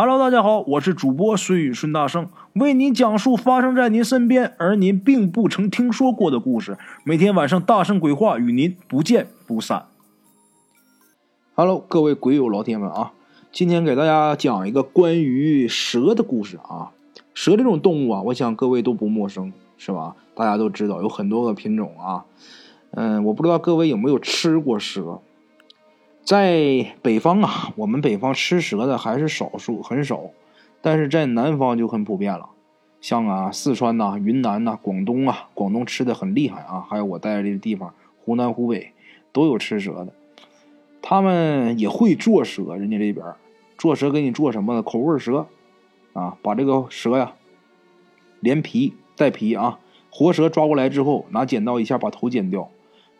Hello，大家好，我是主播孙宇孙大圣，为您讲述发生在您身边而您并不曾听说过的故事。每天晚上大圣鬼话与您不见不散。Hello，各位鬼友老铁们啊，今天给大家讲一个关于蛇的故事啊。蛇这种动物啊，我想各位都不陌生，是吧？大家都知道有很多个品种啊。嗯，我不知道各位有没有吃过蛇。在北方啊，我们北方吃蛇的还是少数，很少。但是在南方就很普遍了，像啊四川呐、云南呐、广东啊，广东吃的很厉害啊。还有我待的这个地方，湖南、湖北都有吃蛇的。他们也会做蛇，人家这边做蛇给你做什么呢？口味蛇啊，把这个蛇呀连皮带皮啊，活蛇抓过来之后，拿剪刀一下把头剪掉。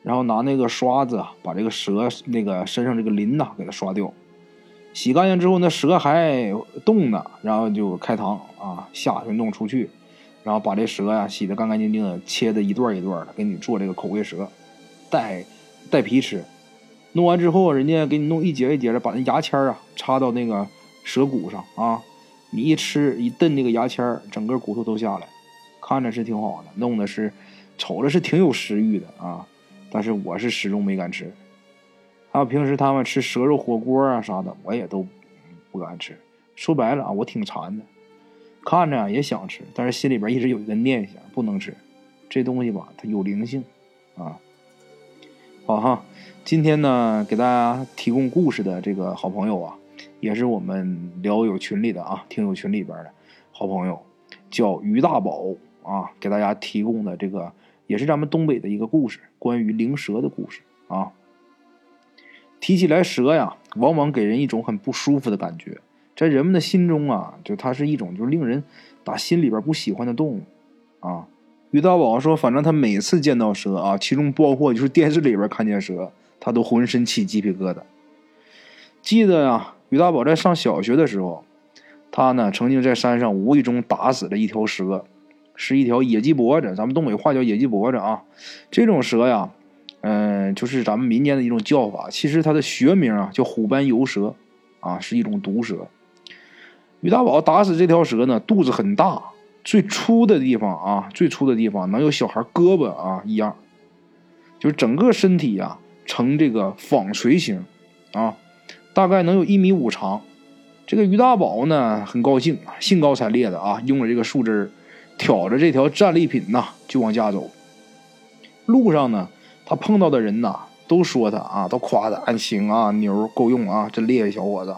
然后拿那个刷子啊，把这个蛇那个身上这个鳞呐给它刷掉，洗干净之后，那蛇还动呢，然后就开膛啊下去弄出去，然后把这蛇呀洗得干干净净的，切的一段一段的，给你做这个口味蛇，带带皮吃。弄完之后，人家给你弄一节一节的，把那牙签啊插到那个蛇骨上啊，你一吃一蹬那个牙签整个骨头都下来，看着是挺好的，弄的是瞅着是挺有食欲的啊。但是我是始终没敢吃，还有平时他们吃蛇肉火锅啊啥的，我也都不敢吃。说白了啊，我挺馋的，看着也想吃，但是心里边一直有一个念想，不能吃。这东西吧，它有灵性啊。好哈，今天呢，给大家提供故事的这个好朋友啊，也是我们聊友群里的啊，听友群里边的好朋友，叫于大宝啊，给大家提供的这个。也是咱们东北的一个故事，关于灵蛇的故事啊。提起来蛇呀，往往给人一种很不舒服的感觉，在人们的心中啊，就它是一种就是令人打心里边不喜欢的动物啊。于大宝说，反正他每次见到蛇啊，其中包括就是电视里边看见蛇，他都浑身起鸡皮疙瘩。记得呀，于大宝在上小学的时候，他呢曾经在山上无意中打死了一条蛇。是一条野鸡脖子，咱们东北话叫野鸡脖子啊。这种蛇呀，嗯，就是咱们民间的一种叫法。其实它的学名啊叫虎斑游蛇，啊，是一种毒蛇。于大宝打死这条蛇呢，肚子很大，最粗的地方啊，最粗的地方能有小孩胳膊啊一样，就是整个身体呀呈这个纺锤形啊，大概能有一米五长。这个于大宝呢很高兴，兴高采烈的啊，用了这个树枝挑着这条战利品呐，就往家走。路上呢，他碰到的人呐，都说他啊，都夸他，俺行啊，牛够用啊，真厉害小伙子，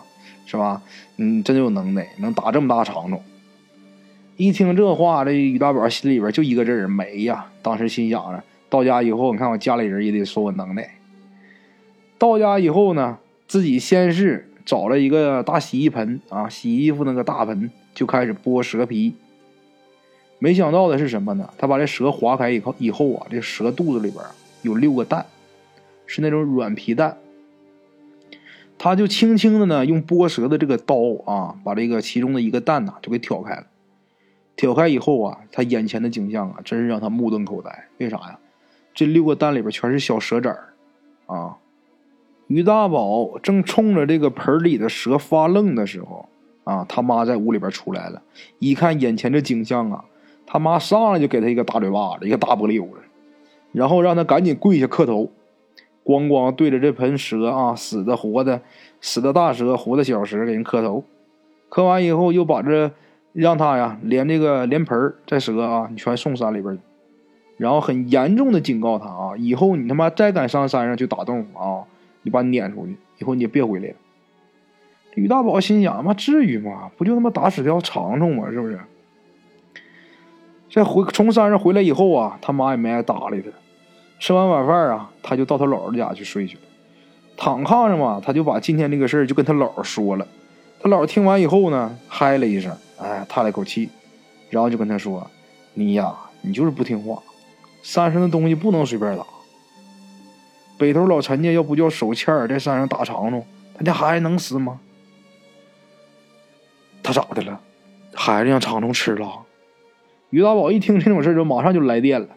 是吧？嗯，真有能耐，能打这么大长虫。一听这话，这于大宝心里边就一个字儿美呀。当时心想着，到家以后，你看我家里人也得说我能耐。到家以后呢，自己先是找了一个大洗衣盆啊，洗衣服那个大盆，就开始剥蛇皮。没想到的是什么呢？他把这蛇划开以后，以后啊，这蛇肚子里边有六个蛋，是那种软皮蛋。他就轻轻的呢，用剥蛇的这个刀啊，把这个其中的一个蛋呐，就给挑开了。挑开以后啊，他眼前的景象啊，真是让他目瞪口呆。为啥呀？这六个蛋里边全是小蛇崽儿啊！于大宝正冲着这个盆里的蛇发愣的时候啊，他妈在屋里边出来了，一看眼前这景象啊。他妈上来就给他一个大嘴巴子，一个大玻璃溜子，然后让他赶紧跪下磕头，咣咣对着这盆蛇啊，死的活的，死的大蛇，活的小蛇给人磕头。磕完以后，又把这让他呀连这个连盆带蛇啊，你全送山里边去然后很严重的警告他啊，以后你他妈再敢上山上去打动物啊，你把你撵出去，以后你也别回来了。于大宝心想：妈至于吗？不就他妈打死条长虫吗？是不是？这回从山上回来以后啊，他妈也没爱搭理他。吃完晚饭啊，他就到他姥姥家去睡去了。躺炕上嘛，他就把今天这个事儿就跟他姥姥说了。他姥姥听完以后呢，嗨了一声，哎，叹了口气，然后就跟他说：“你呀，你就是不听话，山上的东西不能随便打。北头老陈家要不叫手欠儿在山上打长虫，他家孩子能死吗？他咋的了？孩子让长虫吃了？”于大宝一听这种事就马上就来电了。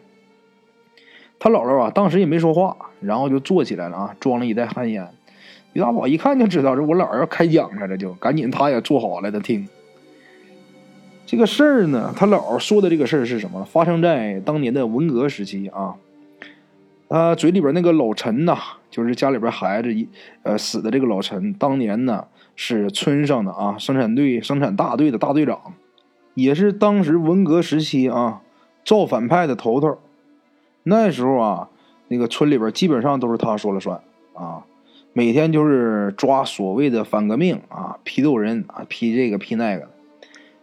他姥姥啊，当时也没说话，然后就坐起来了啊，装了一袋旱烟，于大宝一看就知道，这我姥要开讲了，这就赶紧他也坐好了，他听。这个事儿呢，他姥说的这个事儿是什么？发生在当年的文革时期啊。他嘴里边那个老陈呐，就是家里边孩子一呃死的这个老陈，当年呢是村上的啊生产队生产大队的大队长，也是当时文革时期啊造反派的头头。那时候啊，那个村里边基本上都是他说了算啊。每天就是抓所谓的反革命啊，批斗人啊，批这个批那个。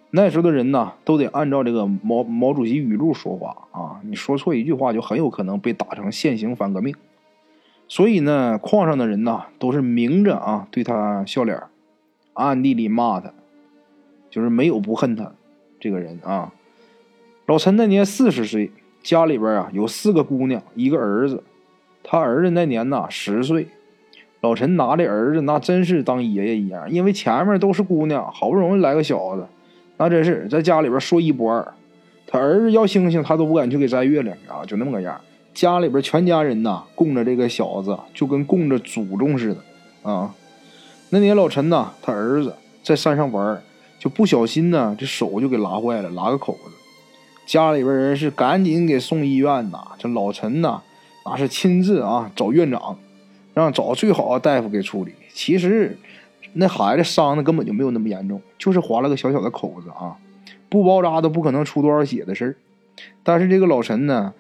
那时候的人呢，都得按照这个毛毛主席语录说话啊，你说错一句话，就很有可能被打成现行反革命。所以呢，矿上的人呢，都是明着啊对他笑脸，暗地里骂他，就是没有不恨他这个人啊。老陈那年四十岁，家里边啊有四个姑娘，一个儿子，他儿子那年呐十岁。老陈拿这儿子那真是当爷爷一样，因为前面都是姑娘，好不容易来个小子，那真是在家里边说一不二。他儿子要星星，他都不敢去给摘月亮啊，就那么个样。家里边全家人呐，供着这个小子，就跟供着祖宗似的啊。那年老陈呐，他儿子在山上玩，就不小心呢，这手就给拉坏了，拉个口子。家里边人是赶紧给送医院呐。这老陈呐，那是亲自啊找院长。让找最好的大夫给处理。其实，那孩子伤的根本就没有那么严重，就是划了个小小的口子啊，不包扎都不可能出多少血的事儿。但是这个老陈呢，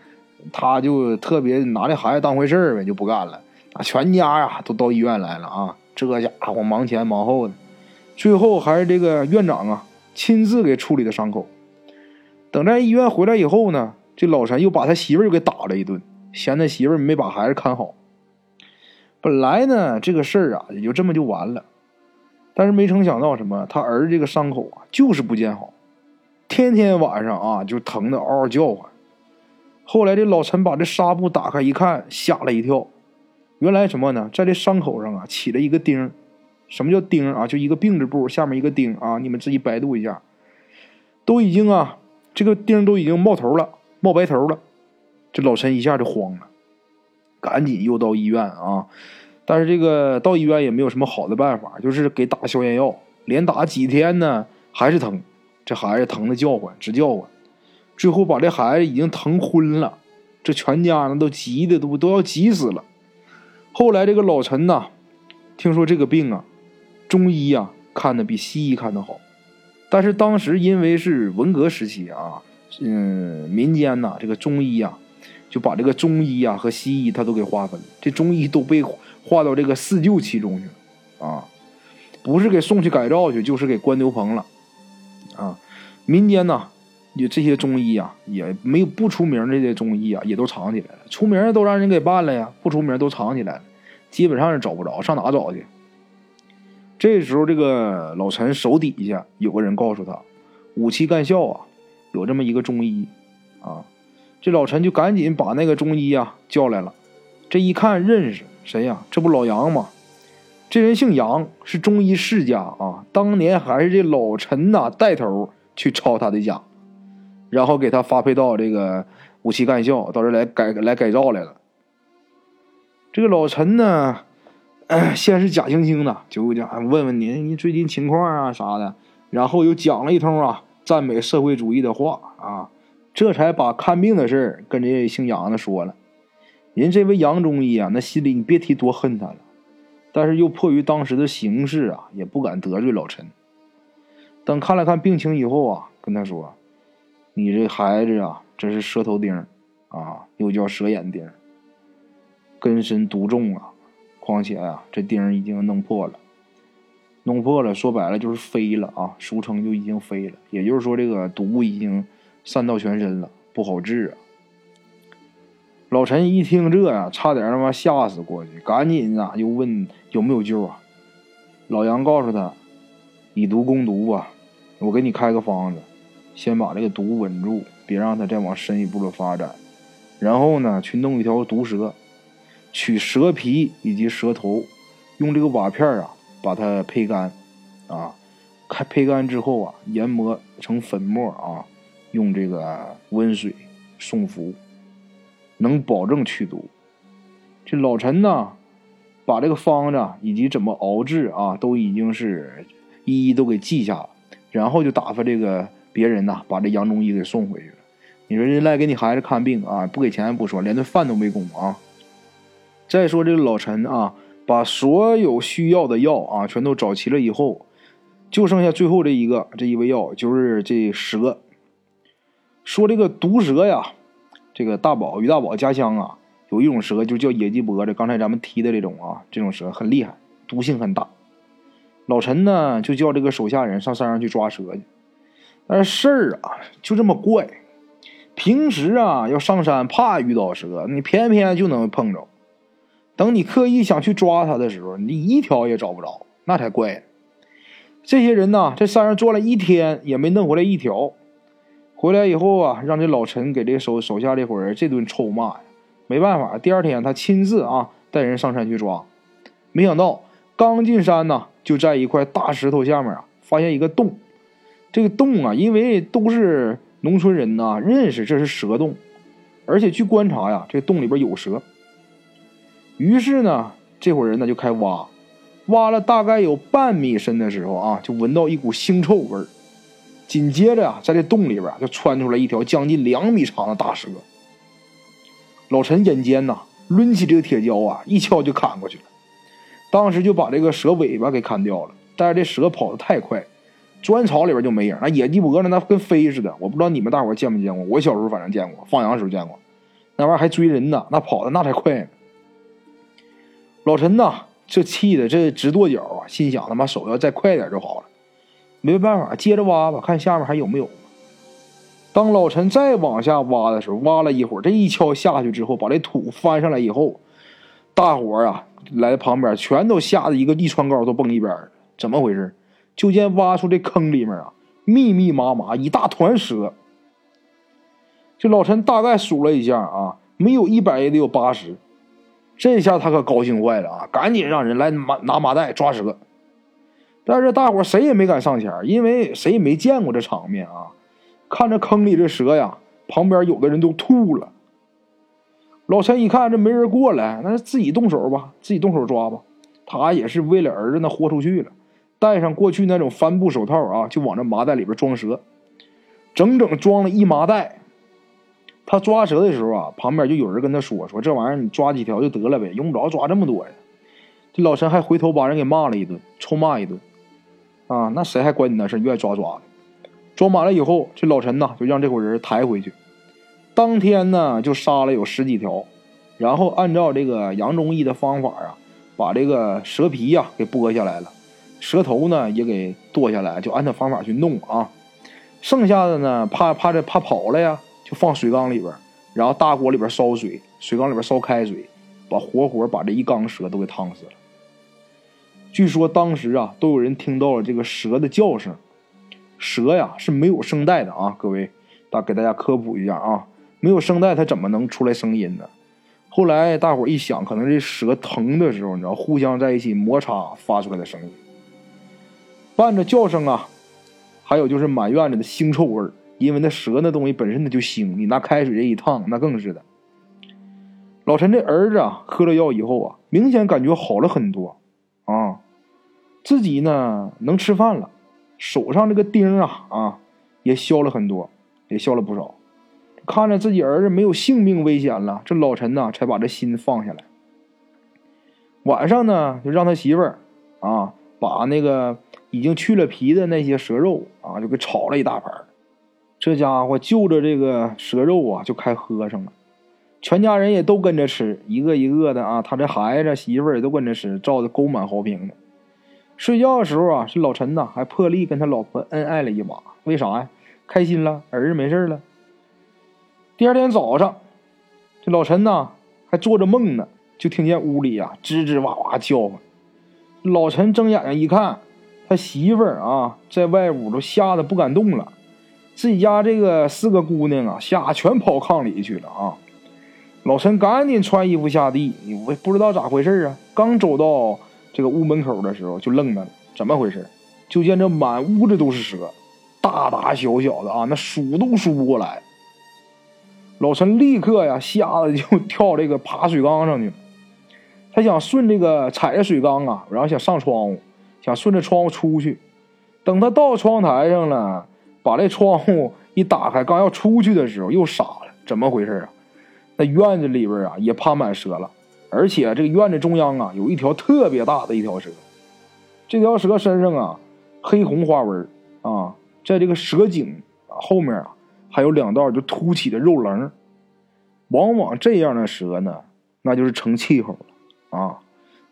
他就特别拿这孩子当回事儿呗，就不干了。啊，全家呀都到医院来了啊，这家伙忙前忙后的，最后还是这个院长啊亲自给处理的伤口。等在医院回来以后呢，这老陈又把他媳妇儿又给打了一顿，嫌他媳妇儿没把孩子看好。本来呢，这个事儿啊，也就这么就完了。但是没成想到什么，他儿子这个伤口啊，就是不见好，天天晚上啊就疼的嗷嗷叫唤。后来这老陈把这纱布打开一看，吓了一跳。原来什么呢？在这伤口上啊起了一个钉。什么叫钉啊？就一个病字部下面一个钉啊。你们自己百度一下，都已经啊，这个钉都已经冒头了，冒白头了。这老陈一下就慌了。赶紧又到医院啊！但是这个到医院也没有什么好的办法，就是给打消炎药，连打几天呢，还是疼。这孩子疼的叫唤，直叫唤，最后把这孩子已经疼昏了。这全家呢都急的都都要急死了。后来这个老陈呐，听说这个病啊，中医呀看的比西医看的好，但是当时因为是文革时期啊，嗯，民间呐这个中医呀。就把这个中医啊和西医他都给划分，这中医都被划到这个四旧其中去了啊，不是给送去改造去，就是给关牛棚了啊。民间呐，有这些中医啊，也没有不出名的这些中医啊，也都藏起来了。出名的都让人给办了呀，不出名都藏起来了，基本上是找不着，上哪找去？这时候，这个老陈手底下有个人告诉他，五七干校啊，有这么一个中医啊。这老陈就赶紧把那个中医啊叫来了，这一看认识谁呀？这不老杨吗？这人姓杨，是中医世家啊。当年还是这老陈呐带头去抄他的家，然后给他发配到这个武器干校，到这来改来改造来了。这个老陈呢，先是假惺惺的就讲问问您，您最近情况啊啥的，然后又讲了一通啊赞美社会主义的话啊。这才把看病的事跟这姓杨的说了。人这位杨中医啊，那心里你别提多恨他了，但是又迫于当时的形势啊，也不敢得罪老陈。等看了看病情以后啊，跟他说：“你这孩子啊，这是舌头钉啊，又叫舌眼钉，根深毒重啊。况且啊，这钉已经弄破了，弄破了，说白了就是飞了啊，俗称就已经飞了。也就是说，这个毒已经。”散到全身了，不好治啊！老陈一听这呀，差点他妈吓死过去，赶紧啊，又问有没有救啊？老杨告诉他：“以毒攻毒吧，我给你开个方子，先把这个毒稳住，别让它再往深一步的发展。然后呢，去弄一条毒蛇，取蛇皮以及蛇头，用这个瓦片啊，把它配干，啊，开配干之后啊，研磨成粉末啊。”用这个温水送服，能保证去毒。这老陈呢，把这个方子以及怎么熬制啊，都已经是一一都给记下了，然后就打发这个别人呐，把这杨忠义给送回去了。你说人来给你孩子看病啊，不给钱不说，连顿饭都没供啊。再说这个老陈啊，把所有需要的药啊全都找齐了以后，就剩下最后这一个这一味药，就是这蛇。说这个毒蛇呀，这个大宝于大宝家乡啊。有一种蛇就叫野鸡脖子，刚才咱们提的这种啊，这种蛇很厉害，毒性很大。老陈呢就叫这个手下人上山上去抓蛇去，但是事儿啊就这么怪，平时啊要上山怕遇到蛇，你偏偏就能碰着。等你刻意想去抓他的时候，你一条也找不着，那才怪。这些人呢在山上转了一天也没弄回来一条，回来以后啊，让这老陈给这手手下这伙人这顿臭骂呀。没办法，第二天他亲自啊带人上山去抓，没想到刚进山呢，就在一块大石头下面啊发现一个洞。这个洞啊，因为都是农村人呐，认识这是蛇洞，而且据观察呀，这洞里边有蛇。于是呢，这伙人呢就开挖，挖了大概有半米深的时候啊，就闻到一股腥臭味儿。紧接着啊，在这洞里边就窜出来一条将近两米长的大蛇。老陈眼尖呐，抡起这个铁锹啊，一敲就砍过去了。当时就把这个蛇尾巴给砍掉了。但是这蛇跑得太快，砖草里边就没影。那野鸡脖子那跟飞似的，我不知道你们大伙见没见过。我小时候反正见过，放羊时候见过。那玩意儿还追人呢，那跑的那才快呢。老陈呐，这气的这直跺脚啊，心想他妈手要再快点就好了。没办法，接着挖吧，看下面还有没有。当老陈再往下挖的时候，挖了一会儿，这一锹下去之后，把这土翻上来以后，大伙儿啊来旁边，全都吓得一个地穿高都蹦一边怎么回事？就见挖出这坑里面啊，密密麻麻一大团蛇。这老陈大概数了一下啊，没有一百也得有八十。这下他可高兴坏了啊，赶紧让人来麻拿麻袋抓蛇。但是大伙谁也没敢上前，因为谁也没见过这场面啊。看着坑里这蛇呀，旁边有的人都吐了。老陈一看这没人过来，那自己动手吧，自己动手抓吧。他也是为了儿子那豁出去了，戴上过去那种帆布手套啊，就往这麻袋里边装蛇，整整装了一麻袋。他抓蛇的时候啊，旁边就有人跟他说：“说这玩意儿你抓几条就得了呗，用不着抓这么多呀。”这老陈还回头把人给骂了一顿，臭骂一顿。啊，那谁还管你那事愿意抓抓的。装满了以后，这老陈呢就让这伙人抬回去。当天呢就杀了有十几条，然后按照这个杨忠义的方法啊，把这个蛇皮呀给剥下来了，蛇头呢也给剁下来，就按他方法去弄啊。剩下的呢怕怕这怕跑了呀，就放水缸里边，然后大锅里边烧水，水缸里边烧开水，把活活把这一缸蛇都给烫死了。据说当时啊都有人听到了这个蛇的叫声。蛇呀是没有声带的啊，各位，大给大家科普一下啊，没有声带它怎么能出来声音呢？后来大伙一想，可能这蛇疼的时候，你知道，互相在一起摩擦发出来的声音，伴着叫声啊，还有就是满院子的腥臭味儿，因为那蛇那东西本身它就腥，你拿开水这一烫，那更是的。老陈这儿子啊，喝了药以后啊，明显感觉好了很多啊，自己呢能吃饭了。手上这个钉啊啊，也消了很多，也消了不少。看着自己儿子没有性命危险了，这老陈呐才把这心放下来。晚上呢，就让他媳妇儿啊，把那个已经去了皮的那些蛇肉啊，就给炒了一大盘。这家伙就着这个蛇肉啊，就开喝上了。全家人也都跟着吃，一个一个的啊，他这孩子媳妇儿也都跟着吃，照的沟满壕平的。睡觉的时候啊，这老陈呐还破例跟他老婆恩爱了一把，为啥呀？开心了，儿子没事了。第二天早上，这老陈呐还做着梦呢，就听见屋里呀吱吱哇哇叫唤。老陈睁眼睛一看，他媳妇儿啊在外屋都吓得不敢动了，自己家这个四个姑娘啊吓全跑炕里去了啊。老陈赶紧穿衣服下地，我不知道咋回事啊，刚走到。这个屋门口的时候就愣那了，怎么回事？就见这满屋子都是蛇，大大小小的啊，那数都数不过来。老陈立刻呀吓得就跳这个爬水缸上去。他想顺这个踩着水缸啊，然后想上窗户，想顺着窗户出去。等他到窗台上了，把这窗户一打开，刚要出去的时候，又傻了。怎么回事啊？那院子里边啊，也趴满蛇了，而且这个院子中央啊，有一条特别大的一条蛇。这条蛇身上啊，黑红花纹啊，在这个蛇颈后面啊，还有两道就凸起的肉棱。往往这样的蛇呢，那就是成气候了啊。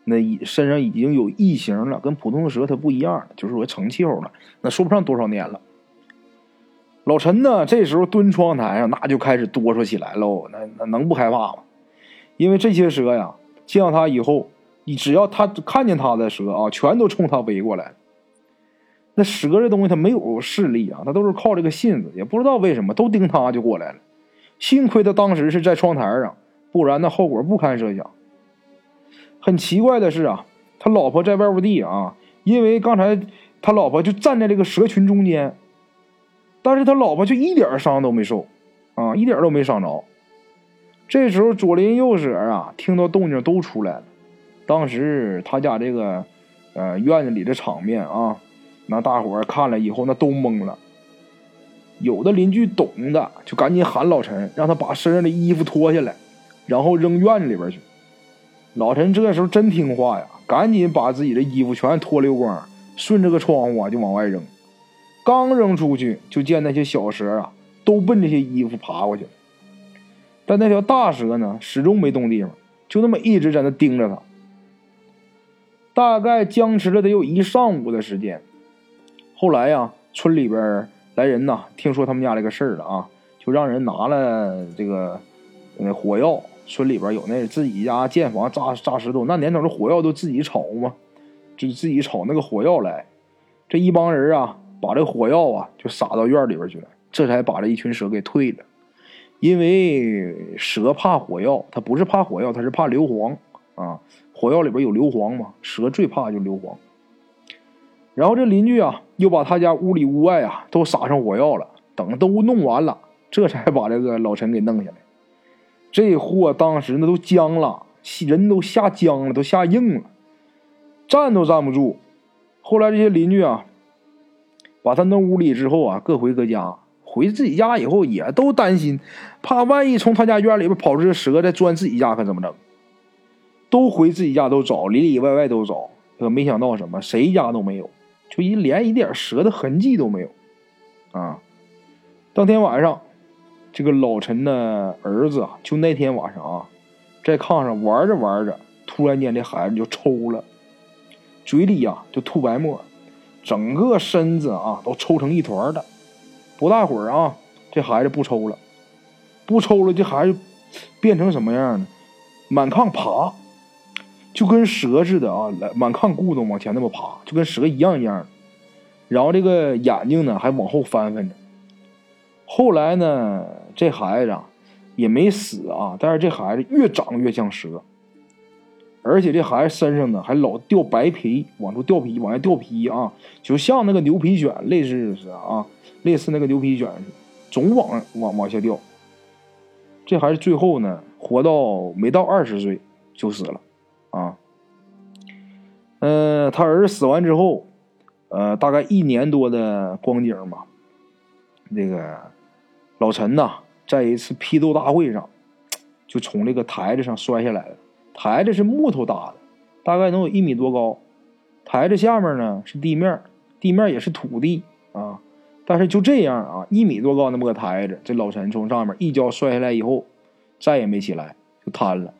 那身上已经有异形了，跟普通的蛇它不一样，就是说成气候了。那说不上多少年了。老陈呢，这时候蹲窗台上，那就开始哆嗦起来喽。那那能不害怕吗？因为这些蛇呀，见到他以后，你只要他看见他的蛇啊，全都冲他围过来。那蛇这东西它没有视力啊，它都是靠这个信子，也不知道为什么都盯他就过来了。幸亏他当时是在窗台上，不然那后果不堪设想。很奇怪的是啊，他老婆在外屋地啊，因为刚才他老婆就站在这个蛇群中间。但是他老婆就一点伤都没受，啊，一点都没伤着。这时候左邻右舍啊，听到动静都出来了。当时他家这个，呃，院子里的场面啊，那大伙看了以后，那都懵了。有的邻居懂的，就赶紧喊老陈，让他把身上的衣服脱下来，然后扔院子里边去。老陈这时候真听话呀，赶紧把自己的衣服全脱溜光，顺着个窗户啊就往外扔。刚扔出去，就见那些小蛇啊，都奔这些衣服爬过去了。但那条大蛇呢，始终没动地方，就那么一直在那盯着他。大概僵持了得有一上午的时间。后来呀，村里边来人呐，听说他们家这个事儿了啊，就让人拿了这个那火药。村里边有那自己家建房炸炸石头，那年头的火药都自己炒嘛，就自己炒那个火药来。这一帮人啊。把这火药啊，就撒到院里边去了，这才把这一群蛇给退了。因为蛇怕火药，它不是怕火药，它是怕硫磺啊。火药里边有硫磺嘛，蛇最怕就硫磺。然后这邻居啊，又把他家屋里屋外啊都撒上火药了。等都弄完了，这才把这个老陈给弄下来。这货当时那都僵了，人都吓僵了，都吓硬了，站都站不住。后来这些邻居啊。把他弄屋里之后啊，各回各家。回自己家以后，也都担心，怕万一从他家院里边跑出蛇再钻自己家，可怎么整？都回自己家都找，里里外外都找，可没想到什么，谁家都没有，就一连一点蛇的痕迹都没有。啊！当天晚上，这个老陈的儿子啊，就那天晚上啊，在炕上玩着玩着，突然间这孩子就抽了，嘴里呀就吐白沫。整个身子啊都抽成一团的，不大会儿啊，这孩子不抽了，不抽了，这孩子变成什么样呢？满炕爬，就跟蛇似的啊，来满炕咕咚往前那么爬，就跟蛇一样一样的。然后这个眼睛呢还往后翻翻着。后来呢，这孩子啊也没死啊，但是这孩子越长越像蛇。而且这孩子身上呢还老掉白皮，往出掉皮，往外掉皮啊，就像那个牛皮癣，类似是啊，类似那个牛皮癣，总往往往下掉。这孩子最后呢，活到没到二十岁就死了，啊，嗯，他儿子死完之后，呃，大概一年多的光景吧，这个老陈呐，在一次批斗大会上，就从这个台子上摔下来了。台子是木头搭的，大概能有一米多高。台子下面呢是地面，地面也是土地啊。但是就这样啊，一米多高那么个台子，这老陈从上面一跤摔下来以后，再也没起来，就瘫了。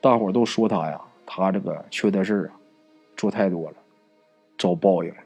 大伙都说他呀，他这个缺德事啊，做太多了，遭报应了。